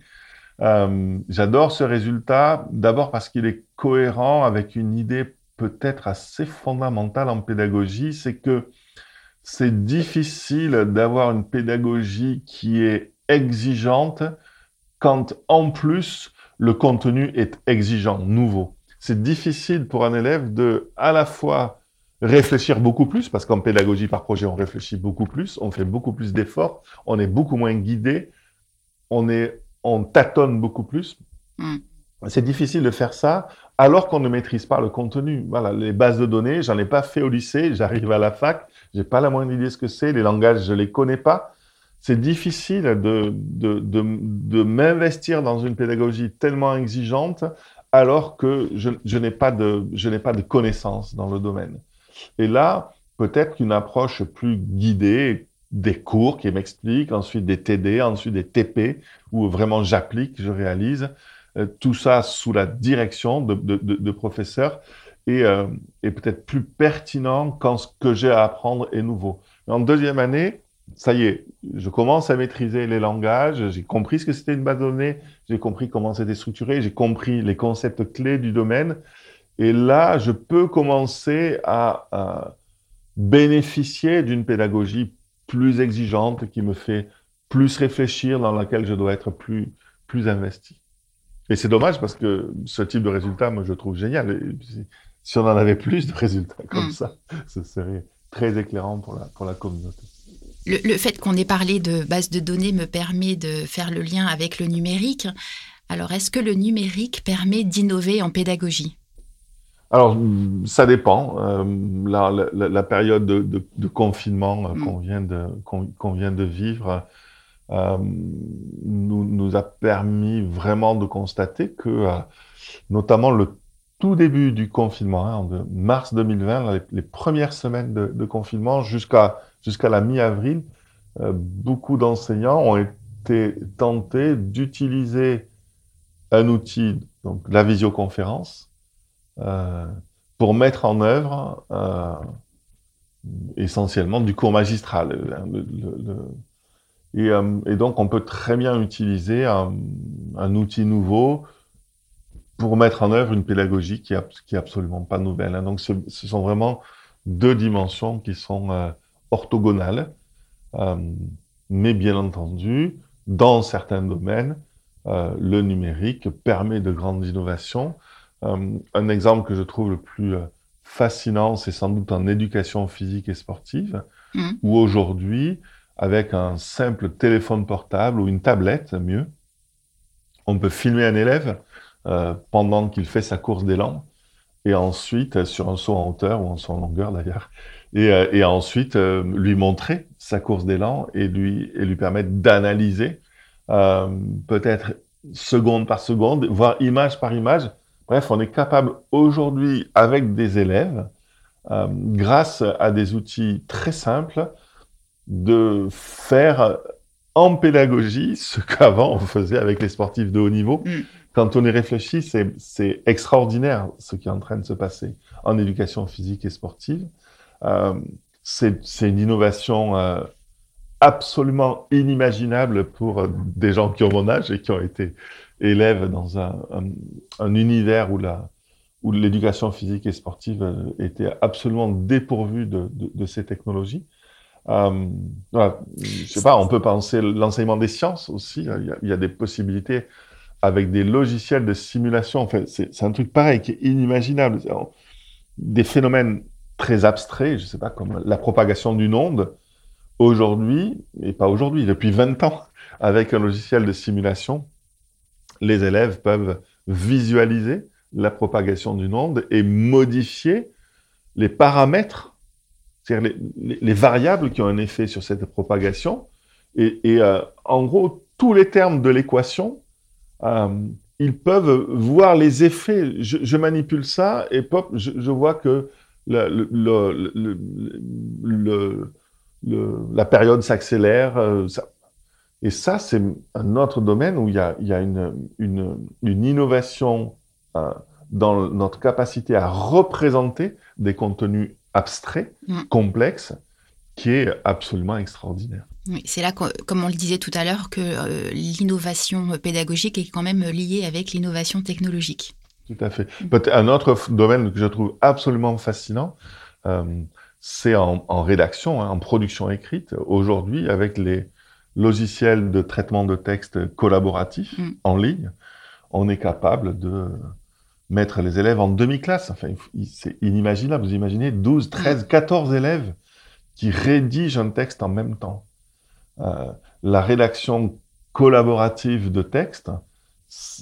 Euh, J'adore ce résultat, d'abord parce qu'il est cohérent avec une idée peut-être assez fondamentale en pédagogie, c'est que c'est difficile d'avoir une pédagogie qui est exigeante quand en plus le contenu est exigeant, nouveau c'est difficile pour un élève de à la fois réfléchir beaucoup plus, parce qu'en pédagogie par projet, on réfléchit beaucoup plus, on fait beaucoup plus d'efforts, on est beaucoup moins guidé, on, est, on tâtonne beaucoup plus. Mm. C'est difficile de faire ça alors qu'on ne maîtrise pas le contenu. Voilà, les bases de données, j'en ai pas fait au lycée, j'arrive à la fac, j'ai pas la moindre idée ce que c'est, les langages, je les connais pas. C'est difficile de, de, de, de m'investir dans une pédagogie tellement exigeante alors que je, je n'ai pas de, je n'ai pas de connaissances dans le domaine. Et là, peut-être qu'une approche plus guidée, des cours qui m'expliquent, ensuite des TD, ensuite des TP, où vraiment j'applique, je réalise, tout ça sous la direction de, professeurs, et, euh, et peut-être plus pertinent quand ce que j'ai à apprendre est nouveau. En deuxième année, ça y est, je commence à maîtriser les langages, j'ai compris ce que c'était une base de données, j'ai compris comment c'était structuré, j'ai compris les concepts clés du domaine. Et là, je peux commencer à, à bénéficier d'une pédagogie plus exigeante qui me fait plus réfléchir, dans laquelle je dois être plus, plus investi. Et c'est dommage parce que ce type de résultat, moi, je trouve génial. si on en avait plus de résultats comme mmh. ça, ce serait très éclairant pour la, pour la communauté le, fait qu'on ait parlé de base de données me permet de faire le lien avec le numérique. Alors, est-ce que le numérique permet d'innover en pédagogie? Alors, ça dépend. Euh, la, la, la, période de, de, de confinement euh, mm. qu'on vient de qu'on vient de vivre euh, nous, nous a permis vraiment de constater que, euh, notamment le tout début du confinement, hein, en mars 2020, les, premières semaines de, de confinement jusqu'à jusqu'à la mi-avril, euh, beaucoup d'enseignants ont été tentés d'utiliser un outil, donc la visioconférence, pour mettre en œuvre essentiellement du cours magistral. Le, et, euh, et, donc, on peut très bien utiliser un, un, outil nouveau pour mettre en œuvre une pédagogie qui est, qui est absolument pas nouvelle. Hein. Donc, ce, ce, sont vraiment deux dimensions qui sont euh, orthogonale, euh, mais bien entendu, dans certains domaines, le numérique permet de grandes innovations. Un exemple que je trouve le plus fascinant, c'est sans doute en éducation physique et sportive, mmh. où aujourd'hui, avec un simple téléphone portable ou une tablette, mieux, on peut filmer un élève euh, pendant qu'il fait sa course d'élan, et ensuite, sur un saut en hauteur ou en saut en longueur d'ailleurs, et, euh, ensuite euh, lui montrer sa course d'élan et lui, et lui permettre d'analyser euh, peut-être seconde par seconde, voire image par image. Bref, on est capable aujourd'hui avec des élèves, euh, grâce à des outils très simples, de faire en pédagogie ce qu'avant on faisait avec les sportifs de haut niveau. Mm. Quand on y réfléchit, c'est extraordinaire ce qui est en train de se passer en éducation physique et sportive. Euh, c'est une innovation euh, absolument inimaginable pour euh, des gens qui ont mon âge et qui ont été élèves dans un, un, univers où la où l'éducation physique et sportive était absolument dépourvue de, de, de ces technologies. Euh, je sais pas, on peut penser l'enseignement des sciences aussi. Il y, a, des possibilités avec des logiciels de simulation. En c'est un truc pareil qui est inimaginable. Des phénomènes très abstraits, je sais pas, comme la propagation d'une onde Aujourd'hui, et pas aujourd'hui, depuis 20 ans, avec un logiciel de simulation, les élèves peuvent visualiser la propagation d'une onde et modifier les paramètres, c'est-à-dire les, les, variables qui ont un effet sur cette propagation. Et, euh, en gros, tous les termes de l'équation, euh, ils peuvent voir les effets. Je, manipule ça et je, vois que la période s'accélère. Euh, et ça, c'est un autre domaine où il y a, une, une, innovation dans notre capacité à représenter des contenus abstraits, mm. complexes, qui est absolument extraordinaire. Oui, c'est là, comme on le disait tout à l'heure, que euh, l'innovation pédagogique est quand même liée avec l'innovation technologique. Tout à fait. Mm. Un autre domaine que je trouve absolument fascinant, euh, c'est en, en, rédaction, hein, en production écrite. Aujourd'hui, avec les logiciels de traitement de texte collaboratif mm. en ligne, on est capable de mettre les élèves en demi-classe. Enfin, c'est inimaginable. Vous imaginez 12, 13, 14 élèves qui rédigent un texte en même temps. Euh, la rédaction collaborative de texte,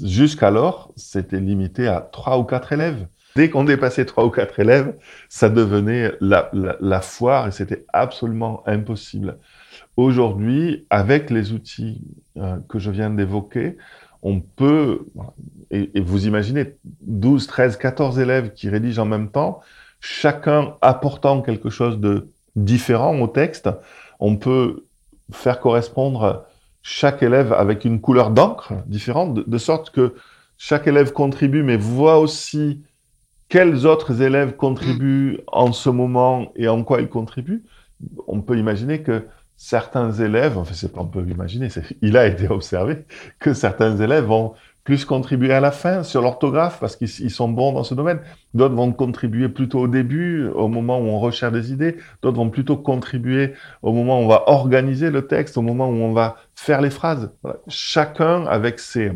jusqu'alors, c'était limité à trois ou quatre élèves. Dès qu'on dépassait trois ou quatre élèves, ça devenait la, la, la foire et c'était absolument impossible. Aujourd'hui, avec les outils euh, que je viens d'évoquer, on peut, et, vous imaginez 12, 13, 14 élèves qui rédigent en même temps, chacun apportant quelque chose de différent au texte, on peut faire correspondre chaque élève avec une couleur d'encre différente, de, sorte que chaque élève contribue, mais voit aussi quels autres élèves contribuent en ce moment et en quoi ils contribuent, on peut imaginer que certains élèves, c'est pas on peut imaginer, il a été observé que certains élèves vont plus contribuer à la fin sur l'orthographe parce qu'ils sont bons dans ce domaine. D'autres vont contribuer plutôt au début, au moment où on recherche des idées. D'autres vont plutôt contribuer au moment où on va organiser le texte, au moment où on va faire les phrases. Chacun avec ses,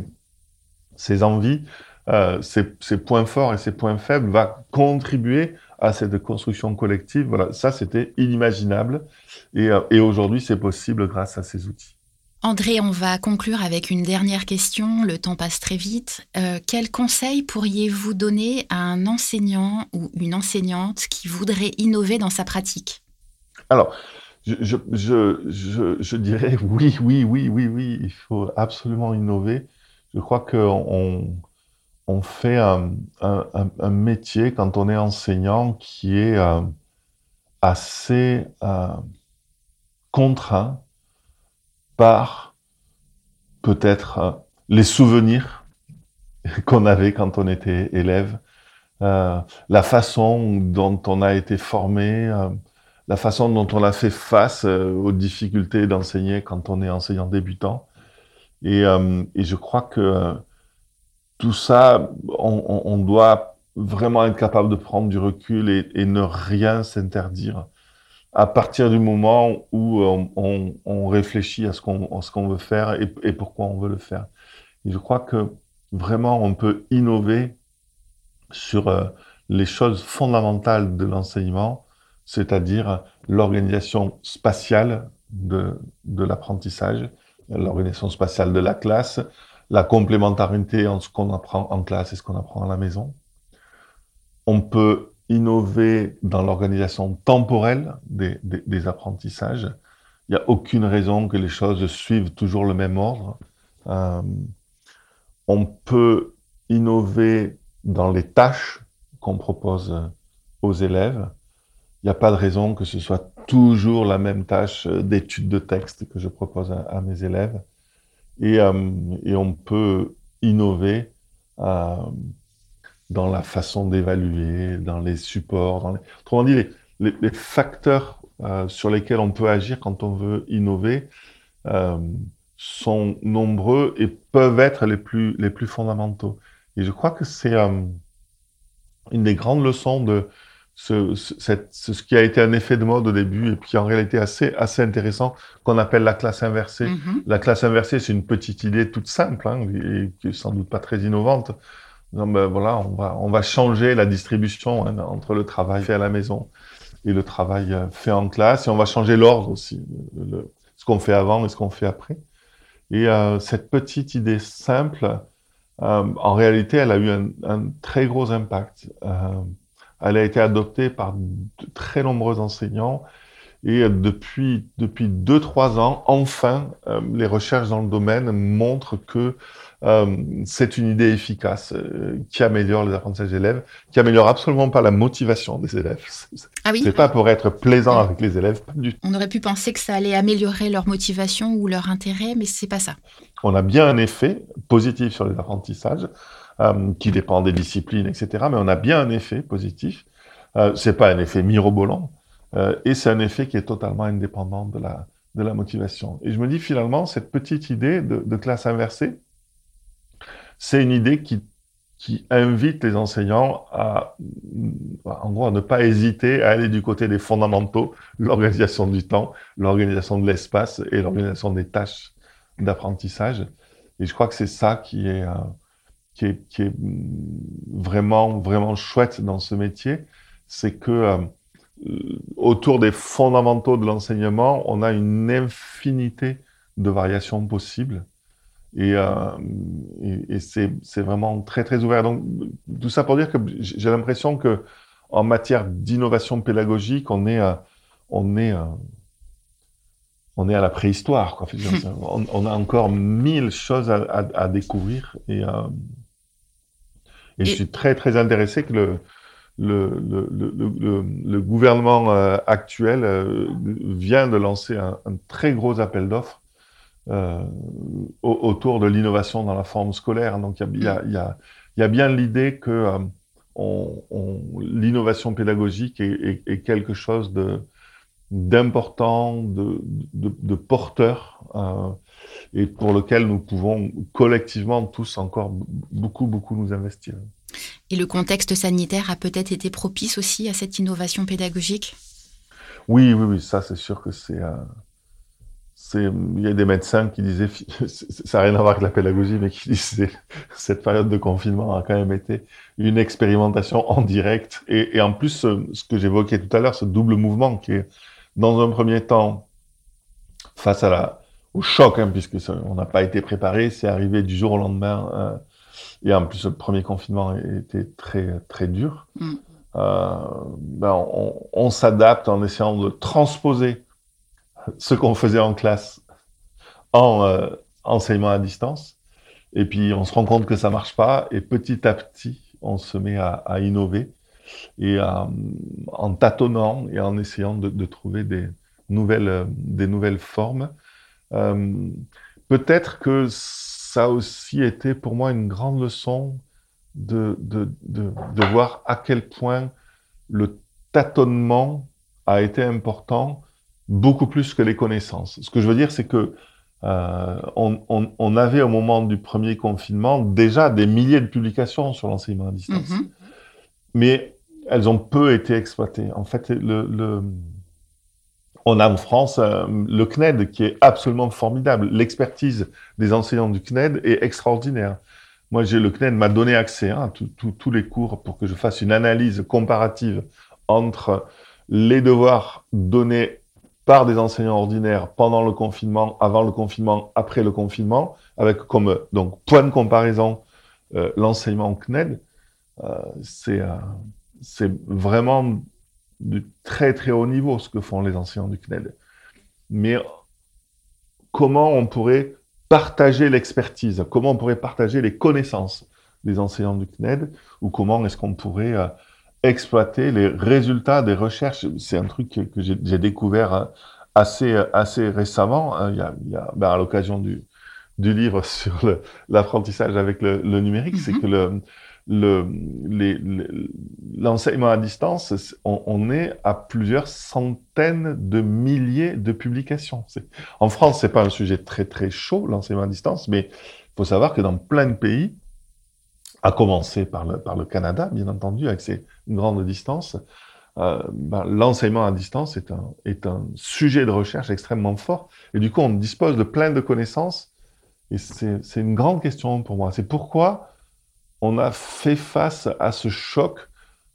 ses envies euh, ses, ses, points forts et ses points faibles va contribuer à cette construction collective. Voilà, ça c'était inimaginable et, euh, et aujourd'hui c'est possible grâce à ces outils. André, on va conclure avec une dernière question. Le temps passe très vite. Euh, quel conseil pourriez-vous donner à un enseignant ou une enseignante qui voudrait innover dans sa pratique? Alors, je, je, je, je, dirais oui, oui, oui, oui, oui, il faut absolument innover. Je crois qu'on on fait un, métier quand on est enseignant qui est euh, assez euh, contraint par peut-être euh, les souvenirs qu'on avait quand on était élève, la façon dont on a été formé, la façon dont on a fait face aux difficultés d'enseigner quand on est enseignant débutant. Et je crois que tout ça, on, on, doit vraiment être capable de prendre du recul et, et ne rien s'interdire à partir du moment où on, on, on réfléchit à ce qu'on veut faire et, et, pourquoi on veut le faire. Je crois que vraiment on peut innover sur euh, les choses fondamentales de l'enseignement, c'est-à-dire l'organisation spatiale de, de l'apprentissage, l'organisation spatiale de la classe, la complémentarité entre ce qu'on apprend en classe et ce qu'on apprend à la maison. On peut innover dans l'organisation temporelle des, apprentissages. Il n'y a aucune raison que les choses suivent toujours le même ordre. Euh, on peut innover dans les tâches qu'on propose aux élèves. il n'y a pas de raison que ce soit toujours la même tâche d'étude de texte que je propose à, mes élèves. Et, et, on peut innover dans la façon d'évaluer, dans les supports, dans les... autrement dit, les, les, facteurs euh, sur lesquels on peut agir quand on veut innover euh, sont nombreux et peuvent être les plus, les plus fondamentaux. Et je crois que c'est euh, une des grandes leçons de ce, cette, ce qui a été un effet de mode au début et puis en réalité assez, assez intéressant qu'on appelle la classe inversée. Mm-hmm. La classe inversée, c'est une petite idée toute simple hein, et qui est sans doute pas très innovante ben voilà, on va, on va changer la distribution hein, entre le travail fait à la maison et le travail euh, fait en classe, et on va changer l'ordre aussi, le, ce qu'on fait avant et ce qu'on fait après. Et euh, cette petite idée simple, euh, en réalité, elle a eu un, un très gros impact. Euh, elle a été adoptée par de très nombreux enseignants, et depuis depuis deux trois ans, enfin, euh, les recherches dans le domaine montrent que euh, c'est une idée efficace euh, qui améliore les apprentissages des élèves, qui améliore absolument pas la motivation des élèves. Ah oui. C'est pas pour être plaisant avec les élèves, pas du tout. On aurait pu penser que ça allait améliorer leur motivation ou leur intérêt, mais c'est pas ça. On a bien un effet positif sur les apprentissages, euh, qui dépend des disciplines, etc. Mais on a bien un effet positif. Euh, c'est pas un effet mirobolant, euh, et c'est un effet qui est totalement indépendant de la de la motivation. Et je me dis finalement cette petite idée de, classe inversée c'est une idée qui, qui invite les enseignants à, en gros, à ne pas hésiter à aller du côté des fondamentaux, l'organisation du temps, l'organisation de l'espace et l'organisation des tâches d'apprentissage. Et je crois que c'est ça qui est, euh, qui est, qui est vraiment, vraiment chouette dans ce métier, c'est que euh, autour des fondamentaux de l'enseignement, on a une infinité de variations possibles et, euh, et, et c'est vraiment très très ouvert. Donc tout ça pour dire que j'ai l'impression que en matière d'innovation pédagogique, on est euh, on est euh, on est à la préhistoire. Quoi. on, on, a encore mille choses à, à, à découvrir et, et, je suis très très intéressé que le le, le, le, le gouvernement euh, actuel euh, vient de lancer un, un très gros appel d'offres euh, autour de l'innovation dans la forme scolaire. Donc il y a, y a, y a, bien l'idée que on, on, l'innovation pédagogique est, est, est, quelque chose de d'important, de, de, de, porteur, et pour lequel nous pouvons collectivement tous encore beaucoup, beaucoup nous investir. Et le contexte sanitaire a peut-être été propice aussi à cette innovation pédagogique? Oui, oui, oui, ça c'est sûr que c'est... Euh, il y a des médecins qui disaient, ça n'a rien à voir avec la pédagogie, mais qui disaient, cette période de confinement a quand même été une expérimentation en direct. Et, et en plus, ce, que j'évoquais tout à l'heure, ce double mouvement qui est, dans un premier temps, face à la, au choc, hein, puisque on n'a pas été préparé, c'est arrivé du jour au lendemain. Euh, et en plus, le premier confinement était très, très dur. Mm. Euh, ben on, on s'adapte en essayant de transposer ce qu'on faisait en classe en euh, enseignement à distance. Et puis on se rend compte que ça marche pas et petit à petit on se met à, à innover et à, en tâtonnant et en essayant de, de trouver des nouvelles des nouvelles formes. Euh, Peut-être que ça a aussi été pour moi une grande leçon de, de, de, de voir à quel point le tâtonnement a été important beaucoup plus que les connaissances. Ce que je veux dire, c'est que euh, on, on, on, avait au moment du premier confinement déjà des milliers de publications sur l'enseignement à distance, mm -hmm. mais elles ont peu été exploitées. En fait, le, le on a en France euh, le CNED qui est absolument formidable. L'expertise des enseignants du CNED est extraordinaire. Moi, j'ai le CNED m'a donné accès hein, à tous les cours pour que je fasse une analyse comparative entre les devoirs donnés par des enseignants ordinaires pendant le confinement, avant le confinement, après le confinement, avec comme donc point de comparaison euh, l'enseignement CNED, euh, euh, c'est vraiment du très très haut niveau ce que font les enseignants du CNED. Mais comment on pourrait partager l'expertise, comment on pourrait partager les connaissances des enseignants du CNED, ou comment est-ce qu'on pourrait euh, exploiter les résultats des recherches? C'est un truc que, que j'ai découvert hein, assez, assez récemment. Hein. Il y a, il y a ben, à l'occasion du, du livre sur l'apprentissage avec le, le numérique, c'est mm-hmm. que le, l'enseignement le, à distance, on, est à plusieurs centaines de milliers de publications. En France, c'est pas un sujet très très chaud, l'enseignement à distance, mais il faut savoir que dans plein de pays, à commencer par le, Canada, bien entendu, avec ses grandes distances, euh, ben, l'enseignement à distance est un sujet de recherche extrêmement fort. Et du coup, on dispose de plein de connaissances. Et c'est une grande question pour moi. C'est pourquoi on a fait face à ce choc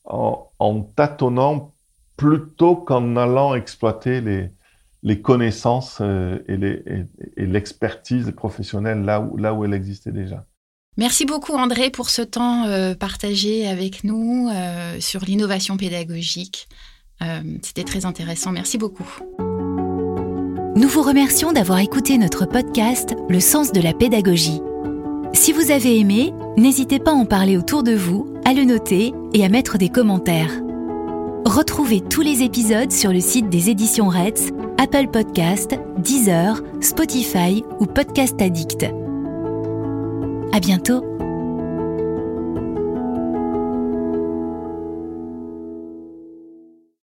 en, en tâtonnant plutôt qu'en allant exploiter les, les connaissances euh, et l'expertise professionnelle là où, là où elle existait déjà. Merci beaucoup André pour ce temps euh, partagé avec nous euh, sur l'innovation pédagogique. C'était très intéressant. Merci beaucoup. Nous vous remercions d'avoir écouté notre podcast Le sens de la pédagogie. Si vous avez aimé, n'hésitez pas à en parler autour de vous, à le noter et à mettre des commentaires. Retrouvez tous les épisodes sur le site des éditions Reds, Apple Podcast, Deezer, Spotify ou Podcast Addict. À bientôt!